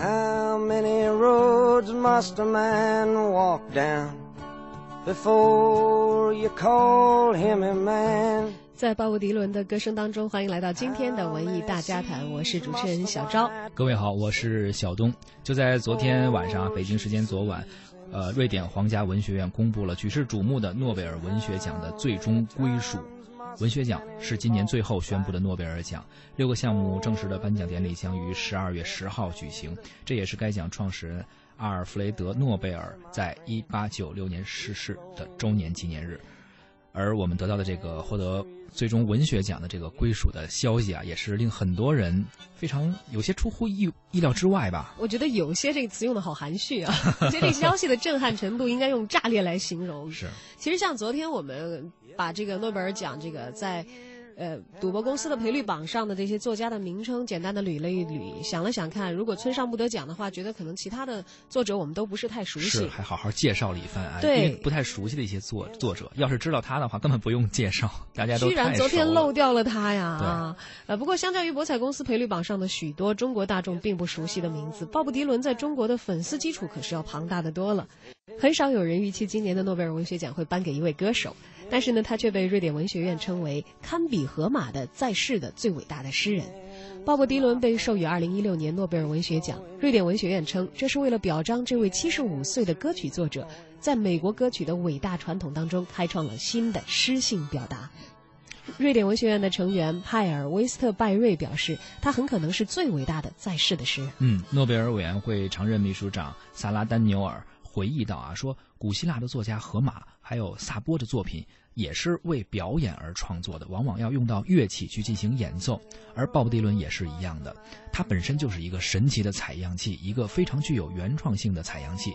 How many roads must a man walk down before you call him a man? 在鲍勃迪伦的歌声当中，欢迎来到今天的文艺大家谈，我是主持人小昭。各位好，我是小东。就在昨天晚上，北京时间昨晚，呃，瑞典皇家文学院公布了举世瞩目的诺贝尔文学奖的最终归属。文学奖是今年最后宣布的诺贝尔奖，六个项目正式的颁奖典礼将于十二月十号举行，这也是该奖创始人阿尔弗雷德·诺贝尔在一八九六年逝世的周年纪念日。而我们得到的这个获得最终文学奖的这个归属的消息啊，也是令很多人非常有些出乎意意料之外吧。我觉得“有些”这个词用的好含蓄啊，我觉得这消息的震撼程度应该用炸裂来形容。是，其实像昨天我们把这个诺贝尔奖这个在。呃，赌博公司的赔率榜上的这些作家的名称，简单的捋了一捋，想了想看，如果村上不得奖的话，觉得可能其他的作者我们都不是太熟悉。是，还好好介绍了一番啊。对，不太熟悉的一些作作者，要是知道他的话，根本不用介绍，大家都居然昨天漏掉了他呀！啊，呃，不过相较于博彩公司赔率榜上的许多中国大众并不熟悉的名字，鲍勃迪伦在中国的粉丝基础可是要庞大的多了。很少有人预期今年的诺贝尔文学奖会颁给一位歌手。但是呢，他却被瑞典文学院称为堪比荷马的在世的最伟大的诗人。鲍勃迪伦被授予2016年诺贝尔文学奖，瑞典文学院称这是为了表彰这位75岁的歌曲作者在美国歌曲的伟大传统当中开创了新的诗性表达。瑞典文学院的成员派尔威斯特拜瑞表示，他很可能是最伟大的在世的诗人。嗯，诺贝尔委员会常任秘书长萨拉丹纽尔回忆到啊，说古希腊的作家荷马。还有萨波的作品也是为表演而创作的，往往要用到乐器去进行演奏，而鲍勃迪伦也是一样的，他本身就是一个神奇的采样器，一个非常具有原创性的采样器，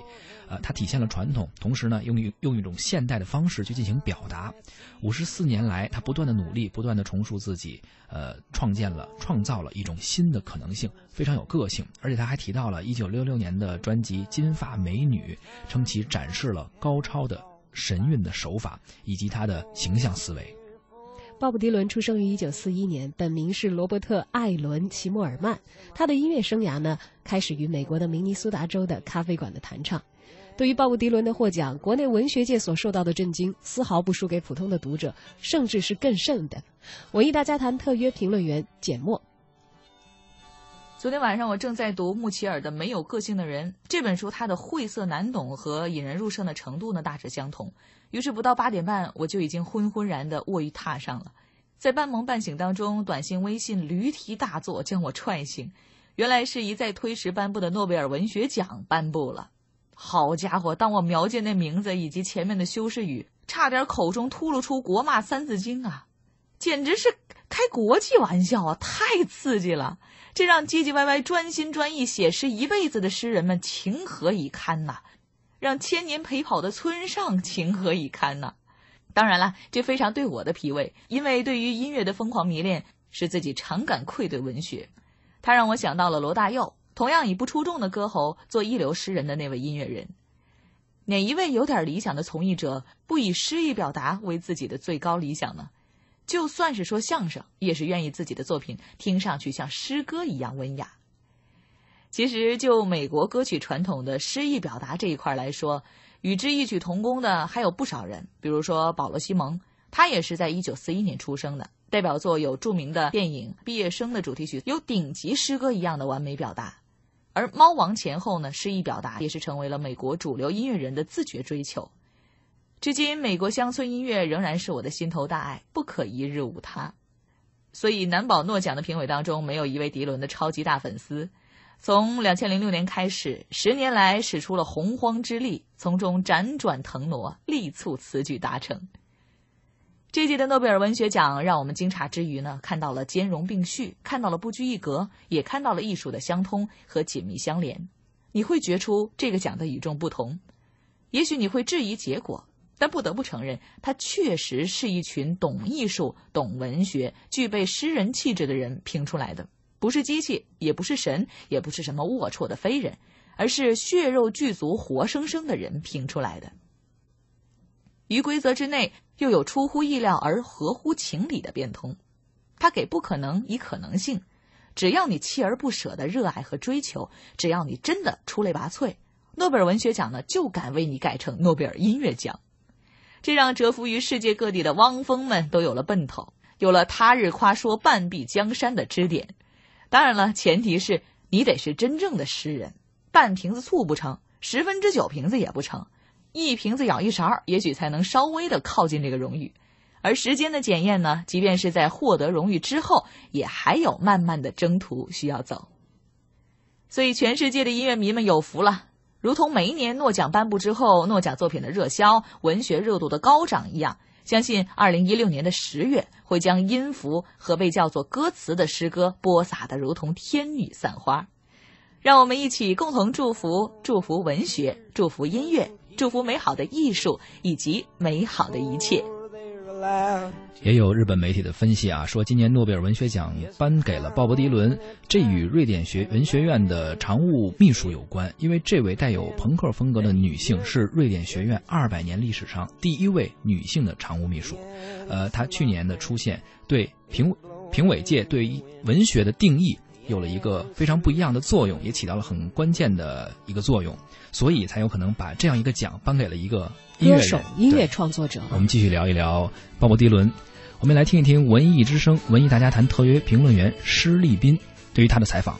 呃，它体现了传统，同时呢，用用用一种现代的方式去进行表达。五十四年来，他不断的努力，不断的重塑自己，呃，创建了、创造了一种新的可能性，非常有个性。而且他还提到了一九六六年的专辑《金发美女》，称其展示了高超的。神韵的手法以及他的形象思维。鲍勃迪伦出生于一九四一年，本名是罗伯特·艾伦·齐默尔曼。他的音乐生涯呢，开始于美国的明尼苏达州的咖啡馆的弹唱。对于鲍勃迪伦的获奖，国内文学界所受到的震惊，丝毫不输给普通的读者，甚至是更甚的。文艺大家谈特约评论员简墨。昨天晚上我正在读穆齐尔的《没有个性的人》这本书，它的晦涩难懂和引人入胜的程度呢大致相同。于是不到八点半，我就已经昏昏然的卧于榻上了。在半梦半醒当中，短信、微信驴蹄大作将我踹醒，原来是一再推迟颁布的诺贝尔文学奖颁布了。好家伙，当我瞄见那名字以及前面的修饰语，差点口中吐露出国骂《三字经》啊！简直是开国际玩笑啊！太刺激了。这让唧唧歪歪、专心专意写诗一辈子的诗人们情何以堪呐！让千年陪跑的村上情何以堪呐！当然了，这非常对我的脾胃，因为对于音乐的疯狂迷恋，使自己常感愧对文学。他让我想到了罗大佑，同样以不出众的歌喉做一流诗人的那位音乐人。哪一位有点理想的从艺者，不以诗意表达为自己的最高理想呢？就算是说相声，也是愿意自己的作品听上去像诗歌一样温雅。其实，就美国歌曲传统的诗意表达这一块来说，与之异曲同工的还有不少人。比如说保罗·西蒙，他也是在一九四一年出生的，代表作有著名的电影《毕业生》的主题曲，有顶级诗歌一样的完美表达。而猫王前后呢，诗意表达也是成为了美国主流音乐人的自觉追求。至今，美国乡村音乐仍然是我的心头大爱，不可一日无它。所以，难保诺奖的评委当中没有一位迪伦的超级大粉丝。从两千零六年开始，十年来使出了洪荒之力，从中辗转腾挪，力促此举达成。这届的诺贝尔文学奖让我们惊诧之余呢，看到了兼容并蓄，看到了不拘一格，也看到了艺术的相通和紧密相连。你会觉出这个奖的与众不同，也许你会质疑结果。但不得不承认，他确实是一群懂艺术、懂文学、具备诗人气质的人评出来的，不是机器，也不是神，也不是什么龌龊的非人，而是血肉具足、活生生的人评出来的。于规则之内，又有出乎意料而合乎情理的变通，他给不可能以可能性，只要你锲而不舍的热爱和追求，只要你真的出类拔萃，诺贝尔文学奖呢就敢为你改成诺贝尔音乐奖。这让蛰伏于世界各地的汪峰们都有了奔头，有了他日夸说半壁江山的支点。当然了，前提是你得是真正的诗人，半瓶子醋不成，十分之九瓶子也不成。一瓶子舀一勺，也许才能稍微的靠近这个荣誉。而时间的检验呢，即便是在获得荣誉之后，也还有漫漫的征途需要走。所以，全世界的音乐迷们有福了。如同每一年诺奖颁布之后，诺奖作品的热销、文学热度的高涨一样，相信二零一六年的十月会将音符和被叫做歌词的诗歌播撒的如同天女散花。让我们一起共同祝福，祝福文学，祝福音乐。祝福美好的艺术以及美好的一切。也有日本媒体的分析啊，说今年诺贝尔文学奖颁给了鲍勃迪伦，这与瑞典学文学院的常务秘书有关，因为这位带有朋克风格的女性是瑞典学院二百年历史上第一位女性的常务秘书。呃，她去年的出现对评评委界对文学的定义有了一个非常不一样的作用，也起到了很关键的一个作用。所以才有可能把这样一个奖颁给了一个歌手、音乐创作者。我们继续聊一聊鲍勃迪伦，我们来听一听文艺之声文艺大家谈特约评论员施立斌对于他的采访。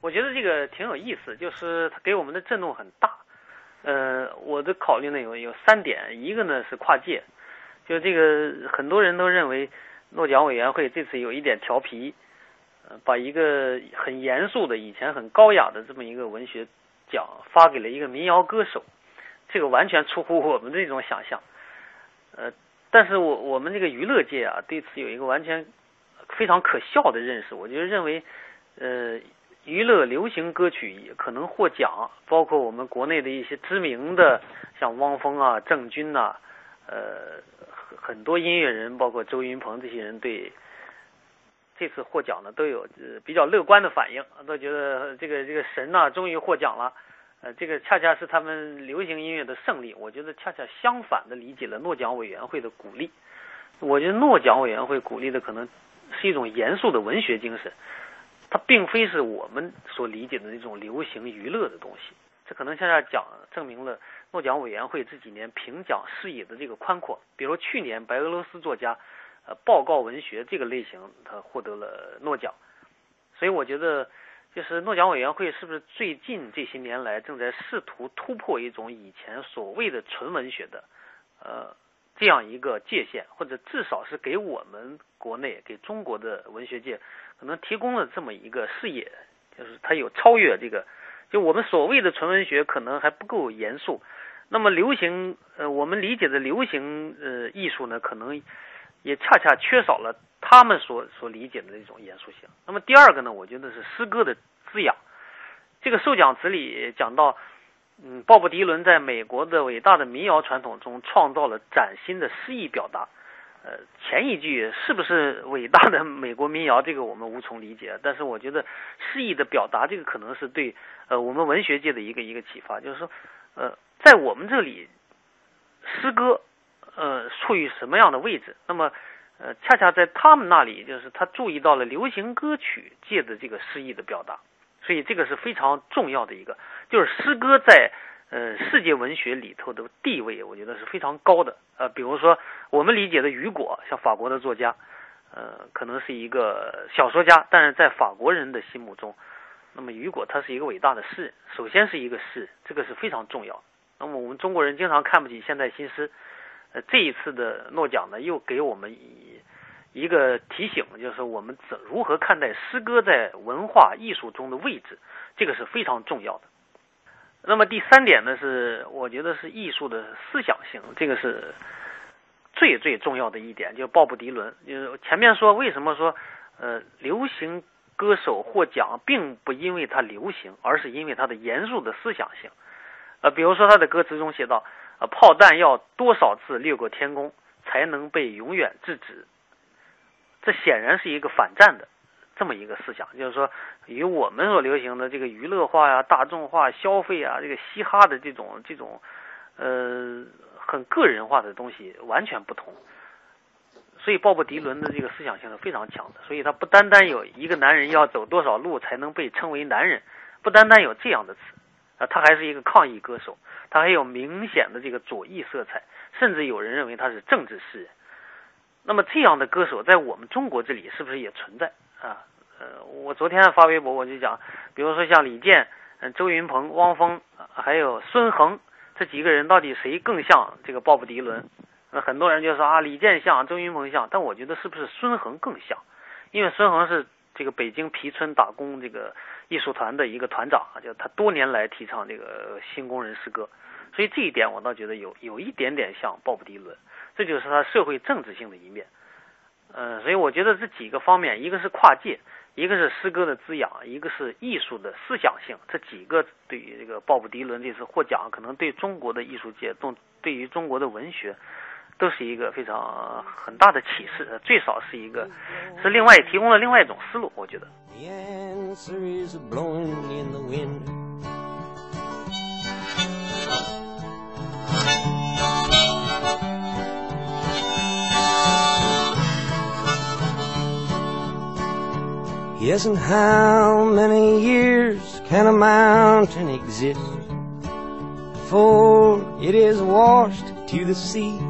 我觉得这个挺有意思，就是他给我们的震动很大。呃，我的考虑呢有有三点，一个呢是跨界，就这个很多人都认为诺奖委员会这次有一点调皮，把一个很严肃的、以前很高雅的这么一个文学。奖发给了一个民谣歌手，这个完全出乎我们这种想象。呃，但是我我们这个娱乐界啊，对此有一个完全非常可笑的认识。我就认为，呃，娱乐流行歌曲可能获奖，包括我们国内的一些知名的，像汪峰啊、郑钧呐，呃，很多音乐人，包括周云鹏这些人对。这次获奖呢都有比较乐观的反应，都觉得这个这个神呐终于获奖了，呃，这个恰恰是他们流行音乐的胜利。我觉得恰恰相反的理解了诺奖委员会的鼓励。我觉得诺奖委员会鼓励的可能是一种严肃的文学精神，它并非是我们所理解的那种流行娱乐的东西。这可能恰恰讲证明了诺奖委员会这几年评奖视野的这个宽阔。比如去年白俄罗斯作家。报告文学这个类型，他获得了诺奖，所以我觉得，就是诺奖委员会是不是最近这些年来正在试图突破一种以前所谓的纯文学的，呃，这样一个界限，或者至少是给我们国内给中国的文学界可能提供了这么一个视野，就是它有超越这个，就我们所谓的纯文学可能还不够严肃，那么流行，呃，我们理解的流行呃艺术呢，可能。也恰恰缺少了他们所所理解的那种严肃性。那么第二个呢，我觉得是诗歌的滋养。这个授奖词里讲到，嗯，鲍勃迪伦在美国的伟大的民谣传统中创造了崭新的诗意表达。呃，前一句是不是伟大的美国民谣，这个我们无从理解。但是我觉得诗意的表达，这个可能是对呃我们文学界的一个一个启发，就是说，呃，在我们这里，诗歌。呃，处于什么样的位置？那么，呃，恰恰在他们那里，就是他注意到了流行歌曲界的这个诗意的表达，所以这个是非常重要的一个，就是诗歌在呃世界文学里头的地位，我觉得是非常高的。呃，比如说我们理解的雨果，像法国的作家，呃，可能是一个小说家，但是在法国人的心目中，那么雨果他是一个伟大的诗人，首先是一个诗人，这个是非常重要。那么我们中国人经常看不起现代新诗。呃，这一次的诺奖呢，又给我们一一个提醒，就是我们怎如何看待诗歌在文化艺术中的位置，这个是非常重要的。那么第三点呢，是我觉得是艺术的思想性，这个是最最重要的一点。就鲍勃迪伦，就是前面说为什么说呃流行歌手获奖，并不因为他流行，而是因为他的严肃的思想性。呃，比如说他的歌词中写道。啊，炮弹要多少次掠过天空才能被永远制止？这显然是一个反战的这么一个思想，就是说，与我们所流行的这个娱乐化呀、大众化消费啊、这个嘻哈的这种这种呃很个人化的东西完全不同。所以鲍勃迪伦的这个思想性是非常强的。所以他不单单有一个男人要走多少路才能被称为男人，不单单有这样的词，啊，他还是一个抗议歌手，他还有明显的这个左翼色彩，甚至有人认为他是政治诗人。那么这样的歌手在我们中国这里是不是也存在啊？呃，我昨天发微博我就讲，比如说像李健、周云鹏、汪峰，还有孙恒这几个人，到底谁更像这个鲍勃迪伦？那很多人就说啊，李健像，周云鹏像，但我觉得是不是孙恒更像？因为孙恒是这个北京皮村打工这个艺术团的一个团长啊，就他多年来提倡这个新工人诗歌，所以这一点我倒觉得有有一点点像鲍勃迪伦。这就是他社会政治性的一面，嗯，所以我觉得这几个方面，一个是跨界，一个是诗歌的滋养，一个是艺术的思想性，这几个对于这个鲍勃迪伦这次获奖，可能对中国的艺术界，动对于中国的文学，都是一个非常很大的启示，最少是一个，是另外提供了另外一种思路，我觉得。Yes, and how many years can a mountain exist before it is washed to the sea?